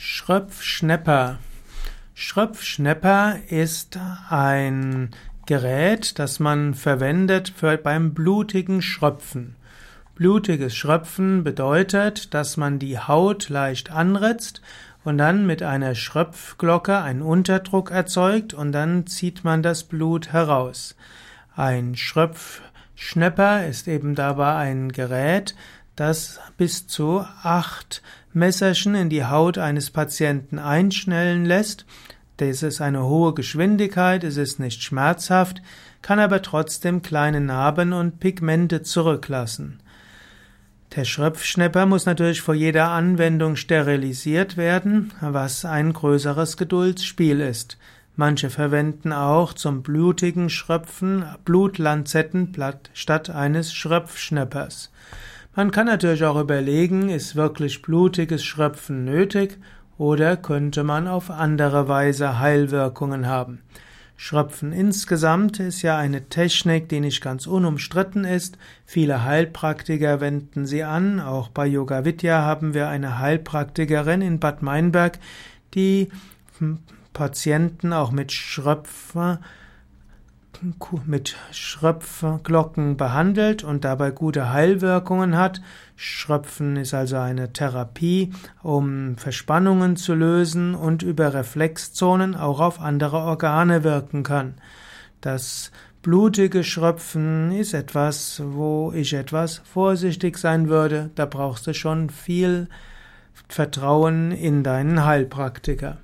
Schröpfschnepper. Schröpfschnepper ist ein Gerät, das man verwendet für beim blutigen Schröpfen. Blutiges Schröpfen bedeutet, dass man die Haut leicht anritzt und dann mit einer Schröpfglocke einen Unterdruck erzeugt und dann zieht man das Blut heraus. Ein Schröpfschnepper ist eben dabei ein Gerät, das bis zu acht Messerchen in die Haut eines Patienten einschnellen lässt. Das ist eine hohe Geschwindigkeit, es ist nicht schmerzhaft, kann aber trotzdem kleine Narben und Pigmente zurücklassen. Der Schröpfschnepper muss natürlich vor jeder Anwendung sterilisiert werden, was ein größeres Geduldsspiel ist. Manche verwenden auch zum blutigen Schröpfen Blutlanzetten statt eines Schröpfschneppers. Man kann natürlich auch überlegen, ist wirklich blutiges Schröpfen nötig oder könnte man auf andere Weise Heilwirkungen haben. Schröpfen insgesamt ist ja eine Technik, die nicht ganz unumstritten ist. Viele Heilpraktiker wenden sie an. Auch bei Yoga Vidya haben wir eine Heilpraktikerin in Bad Meinberg, die Patienten auch mit Schröpfen mit Schröpfglocken behandelt und dabei gute Heilwirkungen hat. Schröpfen ist also eine Therapie, um Verspannungen zu lösen und über Reflexzonen auch auf andere Organe wirken kann. Das blutige Schröpfen ist etwas, wo ich etwas vorsichtig sein würde. Da brauchst du schon viel Vertrauen in deinen Heilpraktiker.